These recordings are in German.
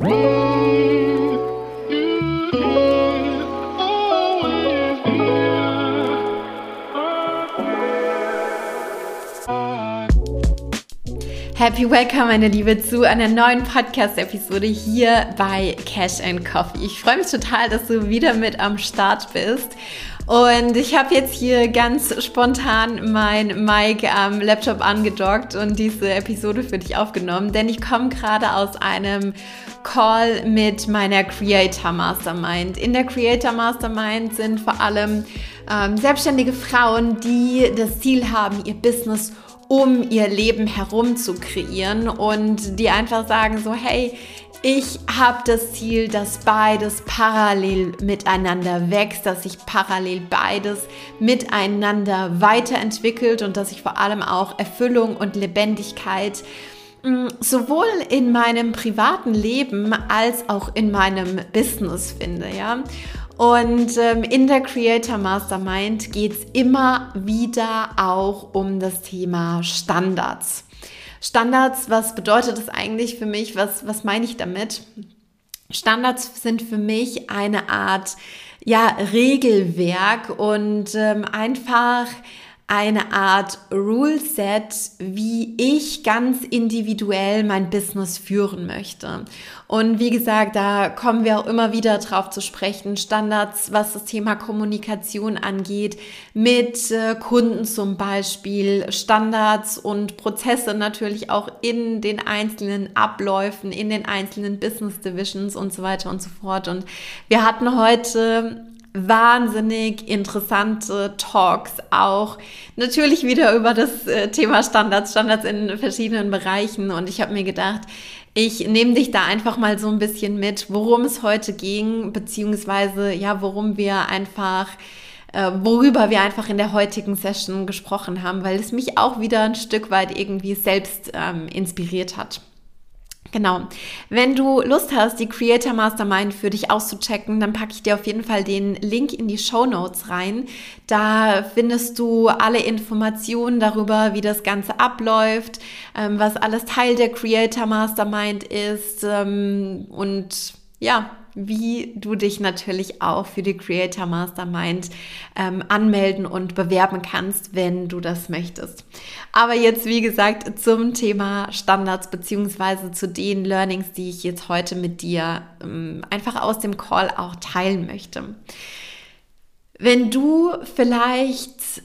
Happy Welcome, meine Liebe, zu einer neuen Podcast-Episode hier bei Cash and Coffee. Ich freue mich total, dass du wieder mit am Start bist. Und ich habe jetzt hier ganz spontan mein Mic am Laptop angedockt und diese Episode für dich aufgenommen, denn ich komme gerade aus einem Call mit meiner Creator Mastermind. In der Creator Mastermind sind vor allem ähm, selbstständige Frauen, die das Ziel haben, ihr Business um ihr Leben herum zu kreieren und die einfach sagen so, hey, ich habe das Ziel, dass beides parallel miteinander wächst, dass sich parallel beides miteinander weiterentwickelt und dass ich vor allem auch Erfüllung und Lebendigkeit mm, sowohl in meinem privaten Leben als auch in meinem Business finde, ja. Und ähm, in der Creator Mastermind geht es immer wieder auch um das Thema Standards. Standards, was bedeutet das eigentlich für mich? Was, was meine ich damit? Standards sind für mich eine Art ja, Regelwerk und ähm, einfach eine Art Rule Set, wie ich ganz individuell mein Business führen möchte. Und wie gesagt, da kommen wir auch immer wieder drauf zu sprechen. Standards, was das Thema Kommunikation angeht, mit äh, Kunden zum Beispiel, Standards und Prozesse natürlich auch in den einzelnen Abläufen, in den einzelnen Business Divisions und so weiter und so fort. Und wir hatten heute wahnsinnig interessante Talks auch. Natürlich wieder über das äh, Thema Standards, Standards in verschiedenen Bereichen. Und ich habe mir gedacht, ich nehme dich da einfach mal so ein bisschen mit, worum es heute ging, beziehungsweise ja, worum wir einfach äh, worüber wir einfach in der heutigen Session gesprochen haben, weil es mich auch wieder ein Stück weit irgendwie selbst ähm, inspiriert hat. Genau. Wenn du Lust hast, die Creator Mastermind für dich auszuchecken, dann packe ich dir auf jeden Fall den Link in die Show Notes rein. Da findest du alle Informationen darüber, wie das Ganze abläuft, ähm, was alles Teil der Creator Mastermind ist ähm, und ja, wie du dich natürlich auch für die Creator Mastermind ähm, anmelden und bewerben kannst, wenn du das möchtest. Aber jetzt, wie gesagt, zum Thema Standards beziehungsweise zu den Learnings, die ich jetzt heute mit dir ähm, einfach aus dem Call auch teilen möchte. Wenn du vielleicht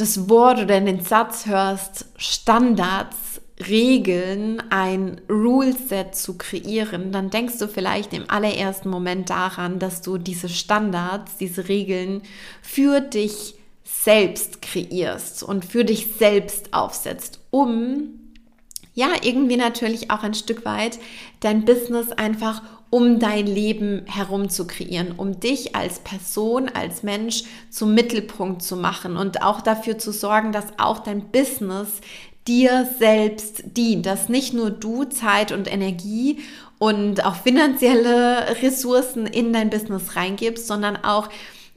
das Wort oder den Satz hörst, Standards, Regeln, ein Rule-Set zu kreieren, dann denkst du vielleicht im allerersten Moment daran, dass du diese Standards, diese Regeln für dich selbst kreierst und für dich selbst aufsetzt, um ja irgendwie natürlich auch ein Stück weit dein Business einfach um dein Leben herum zu kreieren, um dich als Person, als Mensch zum Mittelpunkt zu machen und auch dafür zu sorgen, dass auch dein Business dir selbst dient, dass nicht nur du Zeit und Energie und auch finanzielle Ressourcen in dein Business reingibst, sondern auch,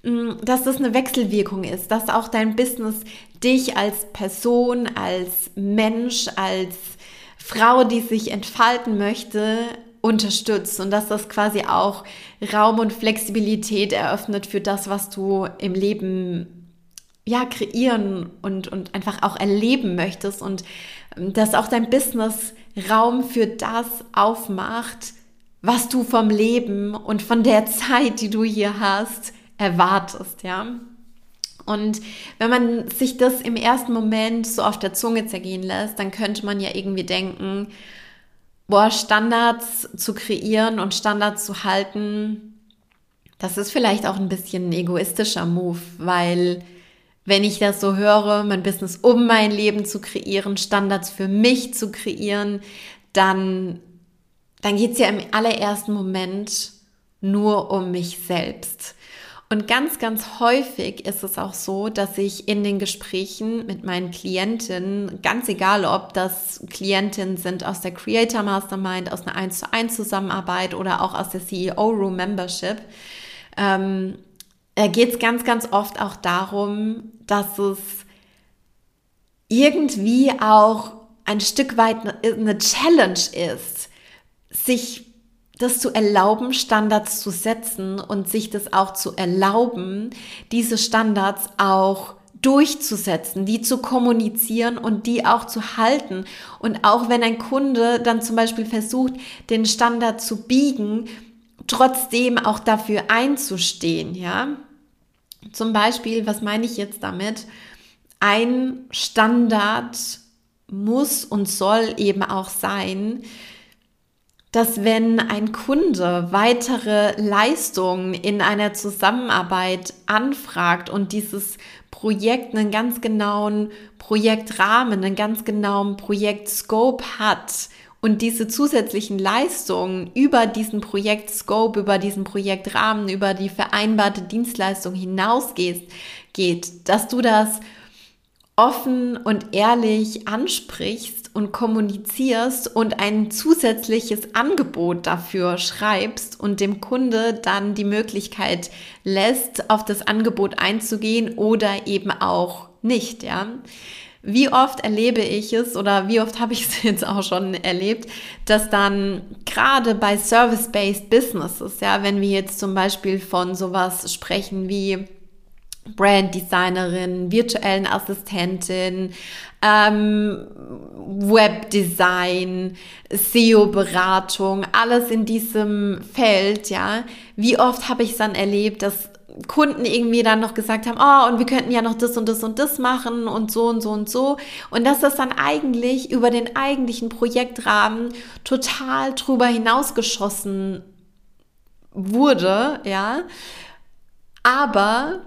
mm, dass das eine Wechselwirkung ist, dass auch dein Business dich als Person, als Mensch, als Frau, die sich entfalten möchte, unterstützt und dass das quasi auch Raum und Flexibilität eröffnet für das, was du im Leben ja, kreieren und, und einfach auch erleben möchtest und ähm, dass auch dein Business Raum für das aufmacht, was du vom Leben und von der Zeit, die du hier hast, erwartest, ja. Und wenn man sich das im ersten Moment so auf der Zunge zergehen lässt, dann könnte man ja irgendwie denken, boah, Standards zu kreieren und Standards zu halten, das ist vielleicht auch ein bisschen ein egoistischer Move, weil wenn ich das so höre, mein Business um mein Leben zu kreieren, Standards für mich zu kreieren, dann, dann geht es ja im allerersten Moment nur um mich selbst. Und ganz, ganz häufig ist es auch so, dass ich in den Gesprächen mit meinen Klientinnen, ganz egal ob das Klientinnen sind aus der Creator Mastermind, aus einer 1 zu 1 Zusammenarbeit oder auch aus der CEO Room Membership, ähm, äh, geht es ganz, ganz oft auch darum, dass es irgendwie auch ein Stück weit eine Challenge ist, sich das zu erlauben, Standards zu setzen und sich das auch zu erlauben, diese Standards auch durchzusetzen, die zu kommunizieren und die auch zu halten. Und auch wenn ein Kunde dann zum Beispiel versucht, den Standard zu biegen, trotzdem auch dafür einzustehen, ja. Zum Beispiel, was meine ich jetzt damit? Ein Standard muss und soll eben auch sein, dass wenn ein Kunde weitere Leistungen in einer Zusammenarbeit anfragt und dieses Projekt einen ganz genauen Projektrahmen, einen ganz genauen Projektscope hat und diese zusätzlichen Leistungen über diesen Projektscope, über diesen Projektrahmen, über die vereinbarte Dienstleistung hinausgeht, geht, dass du das offen und ehrlich ansprichst und kommunizierst und ein zusätzliches Angebot dafür schreibst und dem Kunde dann die Möglichkeit lässt, auf das Angebot einzugehen oder eben auch nicht, ja. Wie oft erlebe ich es oder wie oft habe ich es jetzt auch schon erlebt, dass dann gerade bei Service-Based Businesses, ja, wenn wir jetzt zum Beispiel von sowas sprechen wie Branddesignerin, virtuellen Assistentin, ähm, Webdesign, SEO-Beratung, alles in diesem Feld, ja. Wie oft habe ich es dann erlebt, dass Kunden irgendwie dann noch gesagt haben, oh, und wir könnten ja noch das und das und das machen und so und so und so. Und dass das dann eigentlich über den eigentlichen Projektrahmen total drüber hinausgeschossen wurde, ja. Aber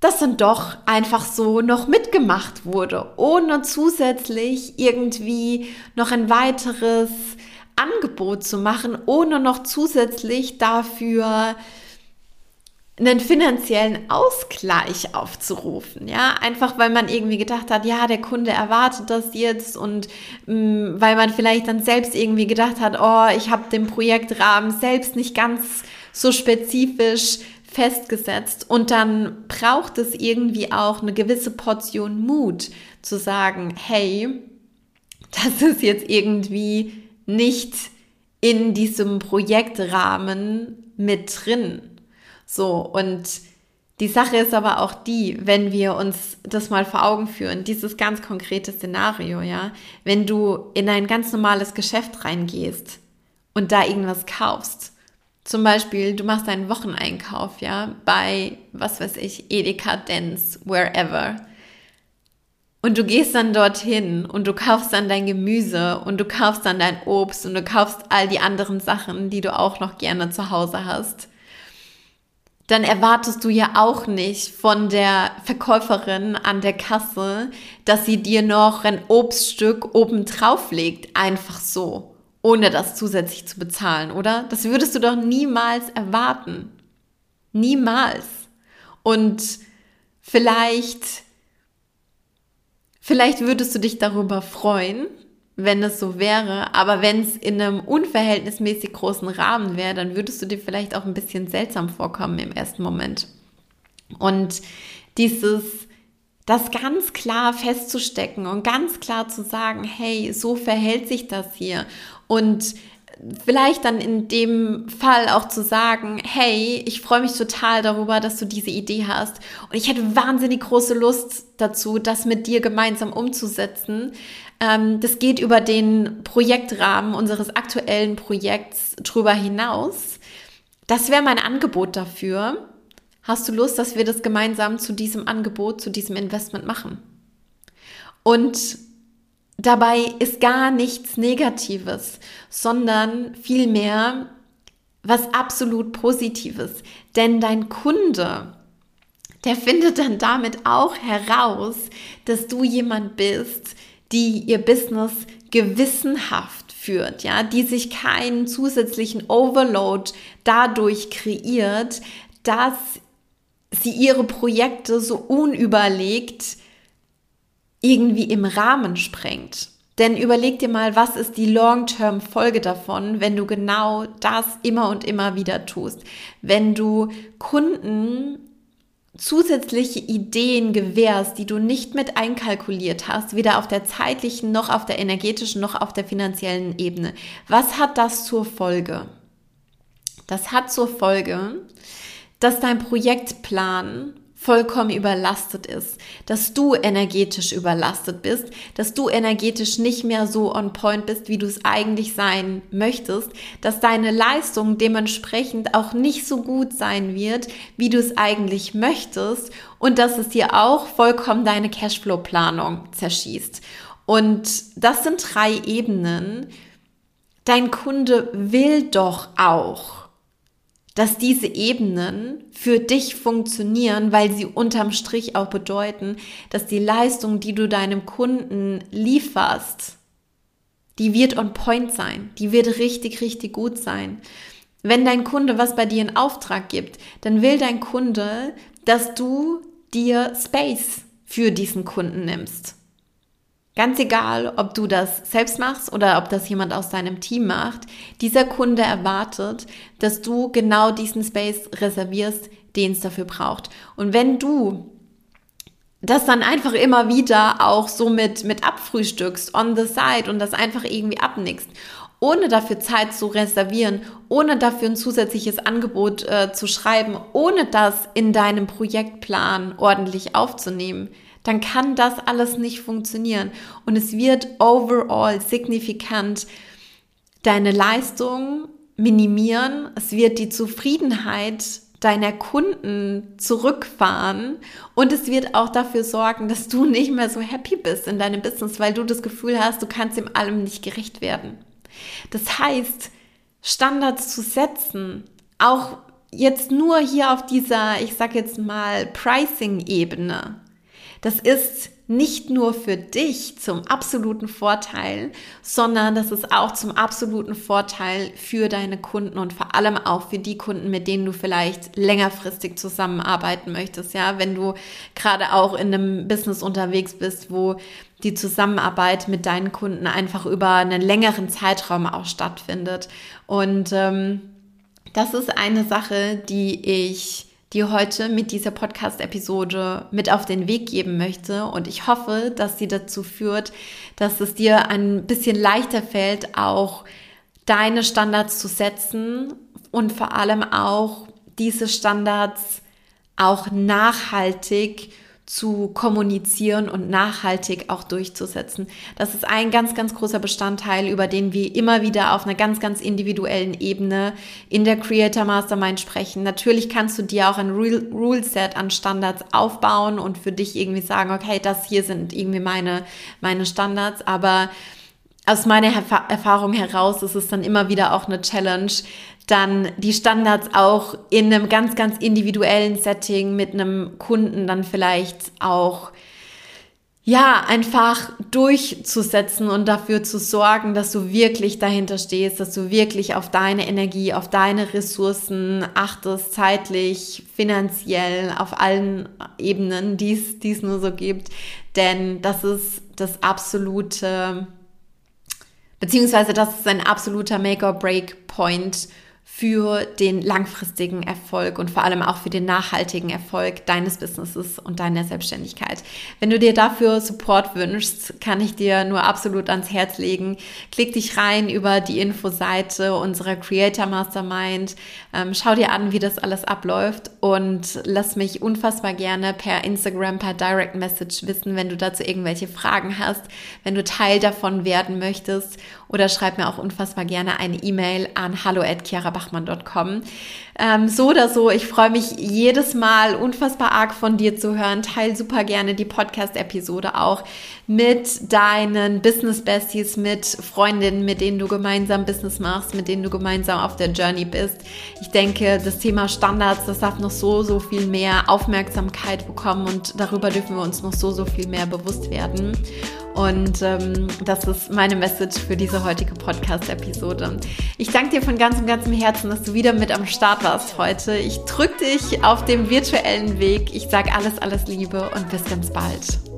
das dann doch einfach so noch mitgemacht wurde, ohne zusätzlich irgendwie noch ein weiteres Angebot zu machen, ohne noch zusätzlich dafür einen finanziellen Ausgleich aufzurufen, ja, einfach weil man irgendwie gedacht hat, ja, der Kunde erwartet das jetzt und mh, mm, weil man vielleicht dann selbst irgendwie gedacht hat, oh, ich habe den Projektrahmen selbst nicht ganz so spezifisch festgesetzt und dann braucht es irgendwie auch eine gewisse Portion Mut zu sagen, hey, das ist jetzt irgendwie nicht in diesem Projektrahmen mit drin. So, und die Sache ist aber auch die, wenn wir uns das mal vor Augen führen, dieses ganz konkrete Szenario, ja, wenn du in ein ganz normales Geschäft reingehst und da irgendwas kaufst zum Beispiel, du machst einen Wocheneinkauf, ja, bei, was weiß ich, Edeka, Dance, wherever. Und du gehst dann dorthin und du kaufst dann dein Gemüse und du kaufst dann dein Obst und du kaufst all die anderen Sachen, die du auch noch gerne zu Hause hast. Dann erwartest du ja auch nicht von der Verkäuferin an der Kasse, dass sie dir noch ein Obststück oben drauf legt, einfach so ohne das zusätzlich zu bezahlen, oder? Das würdest du doch niemals erwarten. Niemals. Und vielleicht, vielleicht würdest du dich darüber freuen, wenn es so wäre, aber wenn es in einem unverhältnismäßig großen Rahmen wäre, dann würdest du dir vielleicht auch ein bisschen seltsam vorkommen im ersten Moment. Und dieses, das ganz klar festzustecken und ganz klar zu sagen, hey, so verhält sich das hier. Und vielleicht dann in dem Fall auch zu sagen, hey, ich freue mich total darüber, dass du diese Idee hast und ich hätte wahnsinnig große Lust dazu, das mit dir gemeinsam umzusetzen. Ähm, das geht über den Projektrahmen unseres aktuellen Projekts drüber hinaus. Das wäre mein Angebot dafür. Hast du Lust, dass wir das gemeinsam zu diesem Angebot, zu diesem Investment machen? Und Dabei ist gar nichts Negatives, sondern vielmehr was absolut Positives. Denn dein Kunde, der findet dann damit auch heraus, dass du jemand bist, die ihr Business gewissenhaft führt, ja, die sich keinen zusätzlichen Overload dadurch kreiert, dass sie ihre Projekte so unüberlegt irgendwie im Rahmen sprengt. Denn überleg dir mal, was ist die Long-Term-Folge davon, wenn du genau das immer und immer wieder tust. Wenn du Kunden zusätzliche Ideen gewährst, die du nicht mit einkalkuliert hast, weder auf der zeitlichen noch auf der energetischen noch auf der finanziellen Ebene. Was hat das zur Folge? Das hat zur Folge, dass dein Projektplan vollkommen überlastet ist, dass du energetisch überlastet bist, dass du energetisch nicht mehr so on point bist, wie du es eigentlich sein möchtest, dass deine Leistung dementsprechend auch nicht so gut sein wird, wie du es eigentlich möchtest und dass es dir auch vollkommen deine Cashflow-Planung zerschießt. Und das sind drei Ebenen. Dein Kunde will doch auch dass diese Ebenen für dich funktionieren, weil sie unterm Strich auch bedeuten, dass die Leistung, die du deinem Kunden lieferst, die wird on point sein, die wird richtig, richtig gut sein. Wenn dein Kunde was bei dir in Auftrag gibt, dann will dein Kunde, dass du dir Space für diesen Kunden nimmst. Ganz egal, ob du das selbst machst oder ob das jemand aus deinem Team macht, dieser Kunde erwartet, dass du genau diesen Space reservierst, den es dafür braucht. Und wenn du das dann einfach immer wieder auch so mit, mit abfrühstückst on the side und das einfach irgendwie abnickst, ohne dafür Zeit zu reservieren, ohne dafür ein zusätzliches Angebot äh, zu schreiben, ohne das in deinem Projektplan ordentlich aufzunehmen, dann kann das alles nicht funktionieren. Und es wird overall signifikant deine Leistung minimieren. Es wird die Zufriedenheit deiner Kunden zurückfahren und es wird auch dafür sorgen, dass du nicht mehr so happy bist in deinem Business, weil du das Gefühl hast, du kannst dem allem nicht gerecht werden. Das heißt, Standards zu setzen, auch jetzt nur hier auf dieser, ich sag jetzt mal, Pricing-Ebene, das ist nicht nur für dich zum absoluten Vorteil, sondern das ist auch zum absoluten Vorteil für deine Kunden und vor allem auch für die Kunden, mit denen du vielleicht längerfristig zusammenarbeiten möchtest. Ja, wenn du gerade auch in einem Business unterwegs bist, wo die Zusammenarbeit mit deinen Kunden einfach über einen längeren Zeitraum auch stattfindet. Und ähm, das ist eine Sache, die ich dir heute mit dieser Podcast-Episode mit auf den Weg geben möchte. Und ich hoffe, dass sie dazu führt, dass es dir ein bisschen leichter fällt, auch deine Standards zu setzen und vor allem auch diese Standards auch nachhaltig zu kommunizieren und nachhaltig auch durchzusetzen. Das ist ein ganz, ganz großer Bestandteil, über den wir immer wieder auf einer ganz, ganz individuellen Ebene in der Creator Mastermind sprechen. Natürlich kannst du dir auch ein Rule Set an Standards aufbauen und für dich irgendwie sagen, okay, das hier sind irgendwie meine, meine Standards, aber aus meiner Erfahrung heraus ist es dann immer wieder auch eine Challenge, dann die Standards auch in einem ganz, ganz individuellen Setting mit einem Kunden dann vielleicht auch ja, einfach durchzusetzen und dafür zu sorgen, dass du wirklich dahinter stehst, dass du wirklich auf deine Energie, auf deine Ressourcen achtest, zeitlich, finanziell, auf allen Ebenen, die es nur so gibt. Denn das ist das absolute, beziehungsweise das ist ein absoluter Make-or-Break-Point für den langfristigen Erfolg und vor allem auch für den nachhaltigen Erfolg deines Businesses und deiner Selbstständigkeit. Wenn du dir dafür Support wünschst, kann ich dir nur absolut ans Herz legen. Klick dich rein über die Infoseite unserer Creator Mastermind. Ähm, schau dir an, wie das alles abläuft und lass mich unfassbar gerne per Instagram, per Direct Message wissen, wenn du dazu irgendwelche Fragen hast, wenn du Teil davon werden möchtest oder schreib mir auch unfassbar gerne eine E-Mail an hallo@chiarabachmann.com. Ähm, so oder so, ich freue mich jedes Mal unfassbar arg von dir zu hören. Teil super gerne die Podcast-Episode auch mit deinen Business Besties, mit Freundinnen, mit denen du gemeinsam Business machst, mit denen du gemeinsam auf der Journey bist. Ich denke, das Thema Standards, das darf noch so, so viel mehr Aufmerksamkeit bekommen und darüber dürfen wir uns noch so, so viel mehr bewusst werden. Und ähm, das ist meine Message für diese heutige Podcast-Episode. Ich danke dir von ganzem, ganzem Herzen, dass du wieder mit am Start warst heute. Ich drücke dich auf dem virtuellen Weg. Ich sage alles, alles Liebe und bis ganz bald.